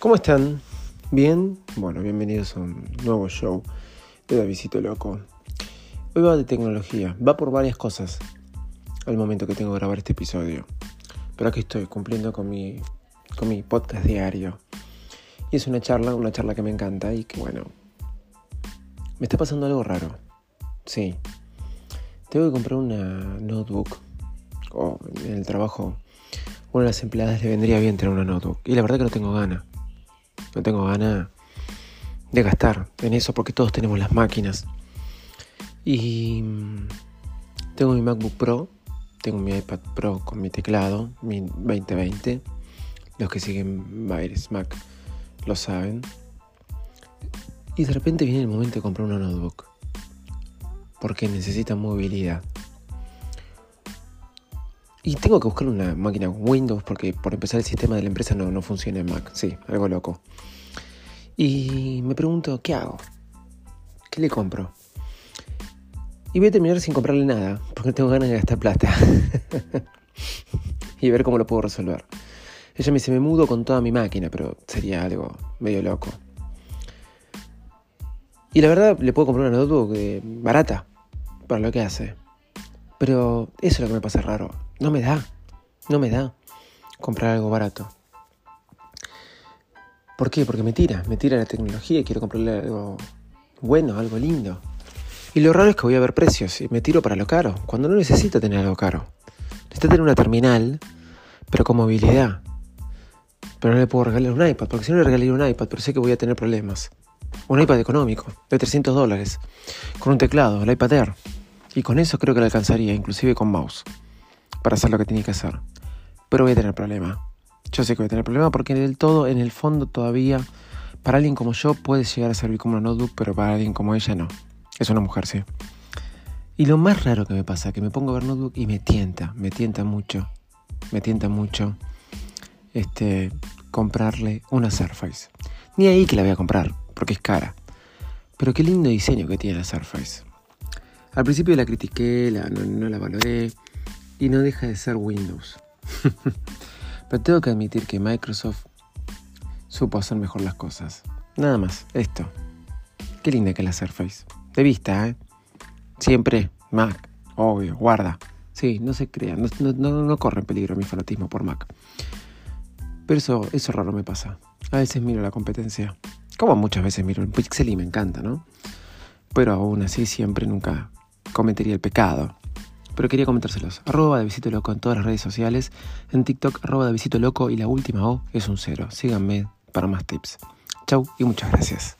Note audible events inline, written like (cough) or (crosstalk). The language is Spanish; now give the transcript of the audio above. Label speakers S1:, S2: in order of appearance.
S1: ¿Cómo están? ¿Bien? Bueno, bienvenidos a un nuevo show de Davidito Loco. Hoy va de tecnología, va por varias cosas al momento que tengo que grabar este episodio. Pero aquí estoy cumpliendo con mi, con mi podcast diario. Y es una charla, una charla que me encanta y que bueno, me está pasando algo raro. Sí, tengo que comprar una notebook. O en el trabajo, una de las empleadas le vendría bien tener una notebook. Y la verdad que no tengo ganas. No tengo ganas de gastar en eso porque todos tenemos las máquinas. Y mm, tengo mi MacBook Pro, tengo mi iPad Pro con mi teclado, mi 2020. Los que siguen Virus Mac lo saben. Y de repente viene el momento de comprar una notebook. Porque necesita movilidad. Y tengo que buscar una máquina Windows porque por empezar el sistema de la empresa no, no funciona en Mac. Sí, algo loco. Y me pregunto, ¿qué hago? ¿Qué le compro? Y voy a terminar sin comprarle nada, porque tengo ganas de gastar plata. (laughs) y ver cómo lo puedo resolver. Ella me dice, me mudo con toda mi máquina, pero sería algo medio loco. Y la verdad, le puedo comprar una notebook eh, barata para lo que hace. Pero eso es lo que me pasa raro. No me da. No me da comprar algo barato. ¿Por qué? Porque me tira. Me tira la tecnología y quiero comprarle algo bueno, algo lindo. Y lo raro es que voy a ver precios y me tiro para lo caro, cuando no necesito tener algo caro. Necesito tener una terminal, pero con movilidad. Pero no le puedo regalar un iPad, porque si no le regalaría un iPad, pero sé que voy a tener problemas. Un iPad económico, de 300 dólares, con un teclado, el iPad Air. Y con eso creo que le alcanzaría, inclusive con mouse, para hacer lo que tiene que hacer. Pero voy a tener problema. Yo sé que voy a tener problema porque en el todo, en el fondo todavía, para alguien como yo puede llegar a servir como una notebook, pero para alguien como ella no. Es una mujer, sí. Y lo más raro que me pasa, que me pongo a ver notebook y me tienta, me tienta mucho, me tienta mucho, este, comprarle una Surface. Ni ahí que la voy a comprar, porque es cara. Pero qué lindo diseño que tiene la Surface. Al principio la critiqué, la, no, la valoré y no deja de ser Windows. (laughs) Pero tengo que admitir que Microsoft supo hacer mejor las cosas. Nada más, esto. Qué linda que la Surface. De vista, ¿eh? Siempre Mac, obvio, guarda. Sí, no se crean, no, no, corre en peligro mi fanatismo por Mac. Pero eso, eso raro me pasa. A veces miro la competencia. Como muchas veces miro el Pixel y me encanta, ¿no? Pero aún así siempre nunca cometería el pecado. Pero quería comentárselos. Arroba de Visito Loco en todas las redes sociales. En TikTok, arroba de Visito Loco y la última O es un cero. Síganme para más tips. Chau y muchas gracias.